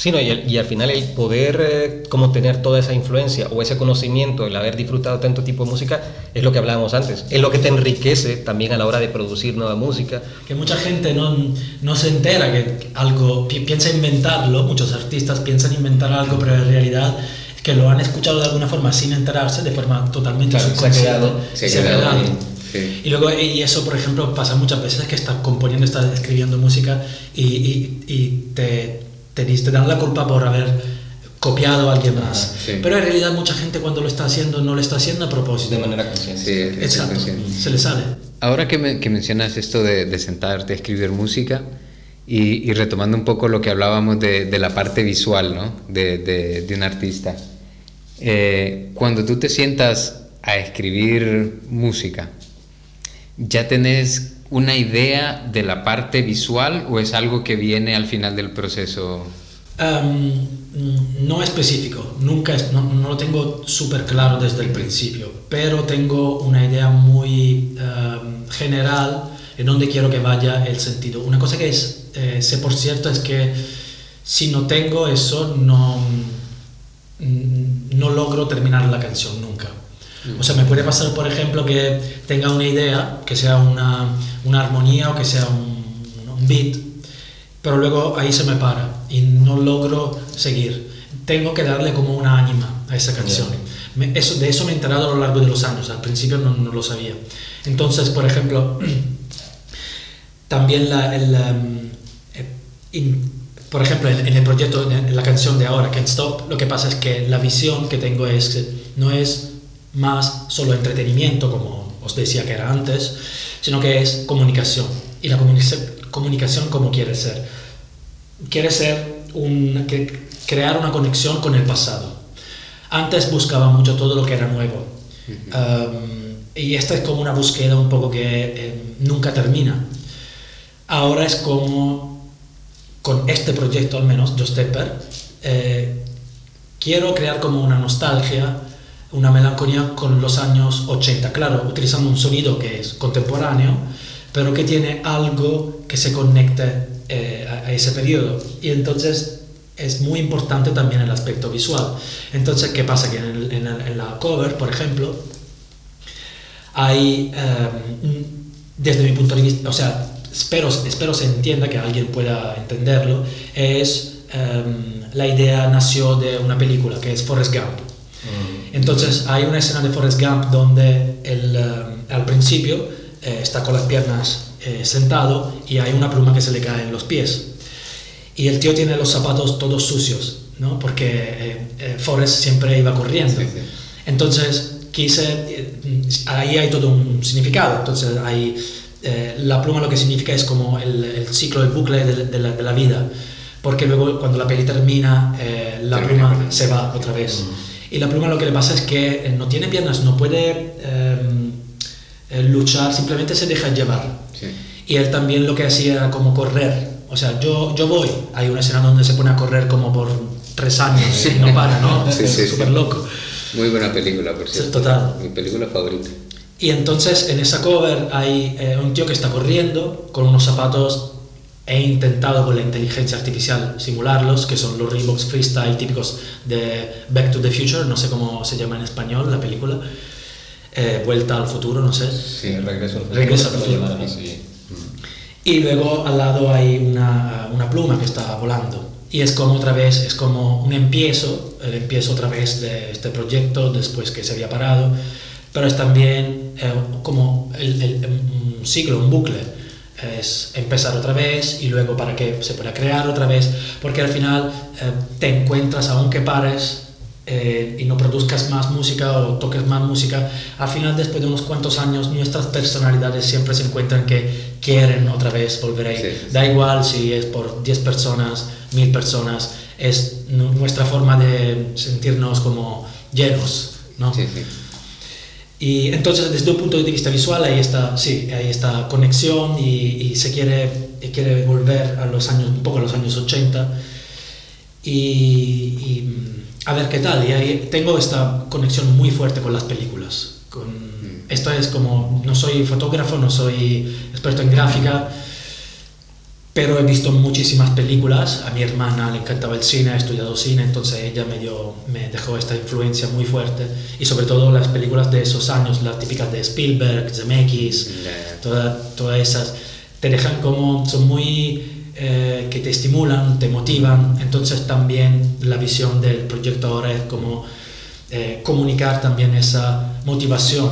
Sí, no, y, al- y al final el poder eh, como tener toda esa influencia o ese conocimiento, el haber disfrutado tanto tipo de música, es lo que hablábamos antes, es lo que te enriquece también a la hora de producir nueva música. que mucha gente no, no se entera que algo, pi- piensa inventarlo, muchos artistas piensan inventar algo, pero en realidad es que lo han escuchado de alguna forma sin enterarse, de forma totalmente Claro, se ha subconsciente. quedado- se ha y se ha quedado quedado. sí. Y luego, y eso, por ejemplo, pasa muchas veces que estás componiendo, estás escribiendo música y, y- y te, te, dis- te dan la culpa por haber copiado a alguien más. sí. Pero en realidad mucha gente cuando lo está haciendo no lo está haciendo a propósito. De manera consciente. Sí, Exacto, consciente. se le sale. Ahora que, me- que mencionas esto de, de sentarte a escribir música y, y retomando un poco lo que hablábamos de, de la parte visual ¿no? de, de- de un artista, eh, cuando tú te sientas a escribir música, ¿ya tenés una idea de la parte visual o es algo que viene al final del proceso? Em, no específico, nunca no, lo tengo súper claro desde el principio, pero tengo una idea muy em, general en donde quiero que vaya el sentido. Una cosa que es, eh, sé por cierto es que si no tengo eso, no, mm, no logro terminar la canción. O sea, me puede pasar, por ejemplo, que tenga una idea, que sea una, una armonía o que sea un, un beat, pero luego ahí se me para y no logro seguir. Tengo que darle como una ánima a esa canción. Me- eso, de eso me he enterado a lo largo de los años, al principio no, no lo sabía. Entonces, por ejemplo, también la, el, um, in- por ejemplo, en, en el proyecto, en, en la canción de ahora, Can't Stop, lo que pasa es que la visión que tengo es que no es más solo entretenimiento, como os decía que era antes, sino que es comunicación. Y la comunicación, comunicación como quiere ser. Quiere ser un, crear una conexión con el pasado. Antes buscaba mucho todo lo que era nuevo. Um, y esta es como una búsqueda un poco que eh, nunca termina. Ahora es como, con este proyecto al menos, Joe Stepper, eh, quiero crear como una nostalgia, una melancolía con los años 80. Claro, utilizando un sonido que es contemporáneo, pero que tiene algo que se conecte eh, a, ese periodo. Y entonces es muy importante también el aspecto visual. Entonces, ¿qué pasa? Que en, el- en el- en la cover, por ejemplo, hay, eh, desde mi punto de vista, o sea, espero, espero se entienda, que alguien pueda entenderlo, es eh, la idea nació de una película que es Forrest Gump. Entonces hay una escena de Forrest Gump donde él, eh, al principio eh, está con las piernas eh, sentado y hay una pluma que se le cae en los pies. Y el tío tiene los zapatos todos sucios, ¿no? Porque eh, eh, Forrest siempre iba corriendo. Sí, sí. Entonces quise, eh, ahí hay todo un significado. Entonces hay, la pluma lo que significa es como el, el ciclo, el bucle de, de la, de la vida. Porque luego cuando la peli termina, la pluma se va otra vez. Y la pluma lo que le pasa es que eh, no tiene piernas, no puede eh, eh, luchar, simplemente se deja llevar. Sí. Y él también lo que hacía era como correr. O sea, yo, yo voy. Hay una escena donde se pone a correr como por tres años y no para, ¿no? Sí, es sí, súper sí. loco. Muy buena película, por cierto. total. Mi película favorita. Y entonces en esa cover hay eh, un tío que está corriendo con unos zapatos. He intentado con la inteligencia artificial simularlos, que son los Reeboks Freestyle típicos de Back to the Future, no sé cómo se llama en español la película. eh, Vuelta al futuro, no sé. Sí, regreso al futuro. Regreso al futuro. así. Y luego al lado hay una, una pluma que está volando. Y es como otra vez, es como un empiezo, el empiezo otra vez de este proyecto después que se había parado, pero es también eh, como el, el- un ciclo, un bucle. Es empezar otra vez y luego para que se pueda crear otra vez, porque al final eh, te encuentras, aunque pares eh, y no produzcas más música o toques más música, al final después de unos cuantos años nuestras personalidades siempre se encuentran que quieren otra vez volver ahí. Sí, sí. Da igual si es por 10 personas, 1000 personas, es nu- nuestra forma de sentirnos como llenos, ¿no? Sí. Y entonces desde un punto de vista visual ahí está, sí, ahí está conexión y, y se quiere, y quiere volver a los años, un poco a los años 80 y, y, mm, a ver qué tal. Y ahí tengo esta conexión muy fuerte con las películas. Con, Esto es como, no soy fotógrafo, no soy experto en gráfica, pero he visto muchísimas películas. A mi hermana le encantaba el cine, ha estudiado cine, entonces ella me, dio, me dejó esta influencia muy fuerte. Y sobre todo las películas de esos años, las típicas de Spielberg, Zemeckis, toda- todas esas, te dejan como, son muy, eh, que te estimulan, te motivan. Entonces también la visión del proyecto ahora es como eh, comunicar también esa motivación.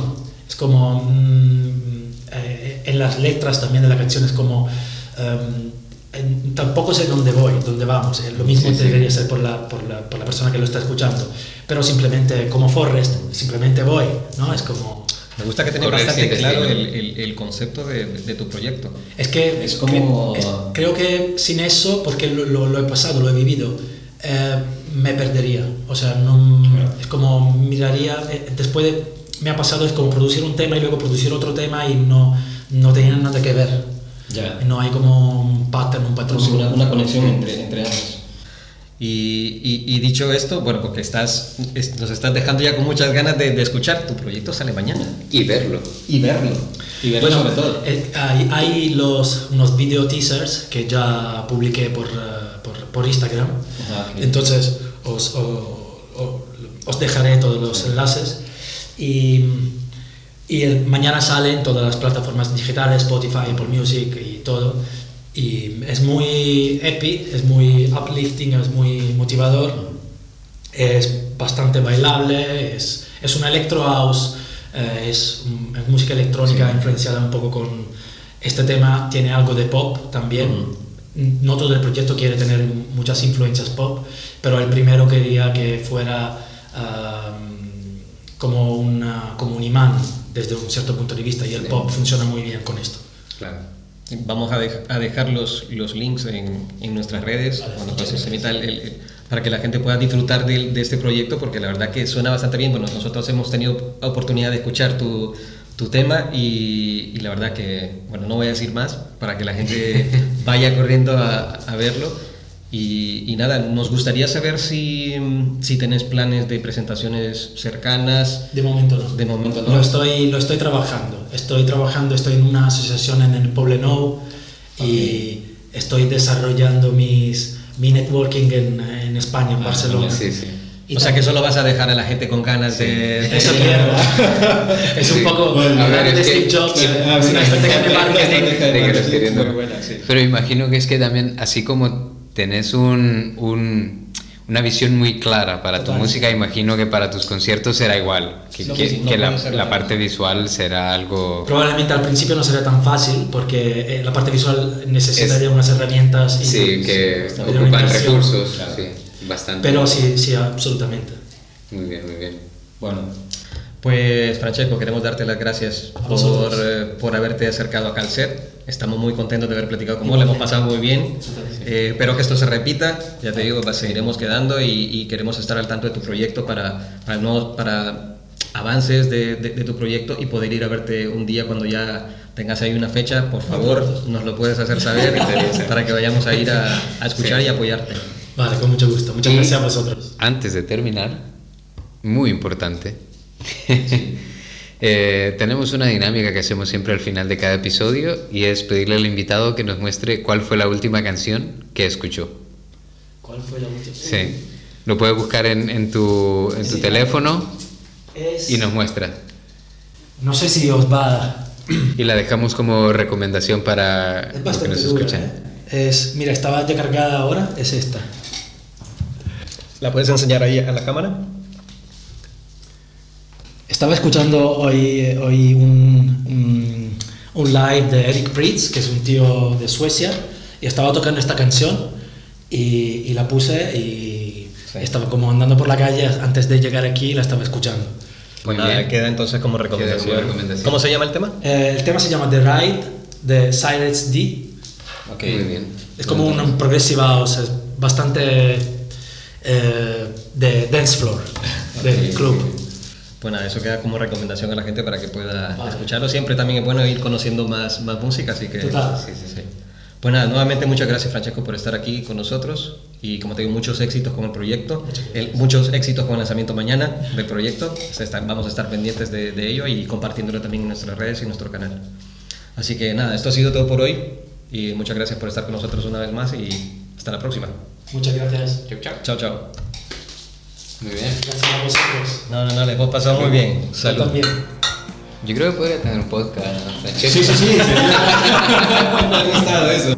Es como mm, eh, en las letras también de la canción es como em, en- tampoco sé dónde voy, dónde vamos. eh, Lo mismo Sí, sí. debería ser por la, por, la, por la persona que lo está escuchando. Pero simplemente como Forrest, simplemente voy, ¿no? Es como... Me gusta que tenés bastante claro el, el- el concepto de, de tu proyecto. Es que Es como- cre- es- creo que sin eso, porque lo, lo- lo he pasado, lo he vivido, eh, me perdería. O sea, no, es como miraría, eh, después de, me ha pasado es como producir un tema y luego producir otro tema y no, no tenían nada que ver. Ya. No hay como un pattern, un patrón. Pues una, una conexión entre, entre ambos. Y, y- y dicho esto, bueno, porque estás, es- nos estás dejando ya con muchas ganas de, de escuchar, tu proyecto sale mañana. Y verlo. Y verlo. Y verlo Bueno, sobre todo. eh, hay, hay los, unos video teasers que ya publiqué por, eh, por, por Instagram. Ajá. Entonces os, o- o- os dejaré todos los enlaces. Y, y el- mañana sale en todas las plataformas digitales, Spotify, Apple Music y todo. Y es muy epic, es muy uplifting, es muy motivador. Es bastante bailable, es, es un electro house, eh, es, música electrónica influenciada un poco con este tema, tiene algo de pop también. No todo el proyecto quiere tener muchas influencias pop, pero el primero quería que fuera am, como, una, como un imán desde un cierto punto de vista y el pop funciona muy bien con esto. Claro. Vamos a, dej- a dejar los, los links en, en nuestras redes Vale, cuando muchas se emita el- el- el- para que la gente pueda disfrutar de, de este proyecto, porque la verdad que suena bastante bien. Bueno, nosotros hemos tenido oportunidad de escuchar tu, tu tema y, y la verdad que, bueno, no voy a decir más para que la gente vaya corriendo a, a verlo. Y, y nada, nos gustaría saber si, si tenés planes de presentaciones cercanas. De momento no. De momento no. Lo estoy, lo estoy trabajando. Estoy trabajando, estoy en una asociación en el Poblenou y estoy desarrollando mis, mi networking en, en España, en Barcelona. Sí, sí. Y o sea que también- solo vas a dejar a la gente con ganas de... de- Eso quiero. es Sí. un poco Bueno, a ver, de es que- Steve Jobs, Sí, eh, ah, es una sí. estrategia de marketing. sí. Pero imagino que es que también, así como tenés un, un- una visión muy clara para tu Total. música, imagino que para tus conciertos será igual. Que, Sí, que- sí, no que la, la parte visual será algo. Probablemente al principio no será tan fácil porque eh, la parte visual necesita Es- unas herramientas y Sí, que de una ocupan recursos. claro. Sí, bastante. Pero sí, sí, absolutamente. Muy bien, muy bien. Bueno, Pues Francesco, queremos darte las gracias A por, eh, por haberte acercado acá al set. Estamos muy contentos de haber platicado con vos, lo hemos pasado muy bien. Eh, espero que esto se repita, ya te digo, seguiremos quedando y, y queremos estar al tanto de tu proyecto para, para, nuevos- para avances de, de- de tu proyecto y poder ir a verte un día cuando ya tengas ahí una fecha, por favor, nos lo puedes hacer saber para que vayamos a ir a, a escuchar Sí. y apoyarte. Vale, con mucho gusto. Muchas Y- gracias a vosotros. Antes de terminar, muy importante, eh, tenemos una dinámica que hacemos siempre al final de cada episodio y es pedirle al invitado que nos muestre cuál fue la última canción que escuchó. ¿Cuál fue la última? Sí. Lo puedes buscar en, en tu, en tu Sí. teléfono Es, y nos muestra. No sé si os va... Y la dejamos como recomendación para Es los que nos dura, escuchan. ¿eh? Es, mira, estaba ya cargada ahora, es esta. ¿La puedes enseñar ahí a la cámara? Estaba escuchando hoy, hoy un, un, un live de Eric Pritz, que es un tío de Suecia, y estaba tocando esta canción y, y la puse y estaba como andando por la calle antes de llegar aquí y la estaba escuchando. Muy nada, bien. queda entonces como recomendación. recomendación. ¿Cómo se llama el tema? Eh, el tema se llama The Ride de Cyrus D. Ok. Muy bien. Es como un, un progressive house, es bastante eh, de dance floor, del club. Pues nada, eso queda como recomendación a la gente para que pueda escucharlo. Siempre también es bueno ir conociendo más, más música, así que... Total. Sí, sí, sí. Pues nada, nuevamente muchas gracias Francesco por estar aquí con nosotros y como te digo, muchos éxitos con el proyecto, el- muchos éxitos con el lanzamiento mañana del proyecto. Está- vamos a estar pendientes de, de ello y compartiéndolo también en nuestras redes y en nuestro canal. Así que nada, esto ha sido todo por hoy y muchas gracias por estar con nosotros una vez más y hasta la próxima. Muchas gracias. Chau, chau. Chao, chao. Muy bien. Gracias a vosotros. No, no, no, les hemos pasado muy bien. Yo Salud. también. Yo creo que podría tener un podcast. ¿no? Sí, sí, sí. Me ha gustado eso.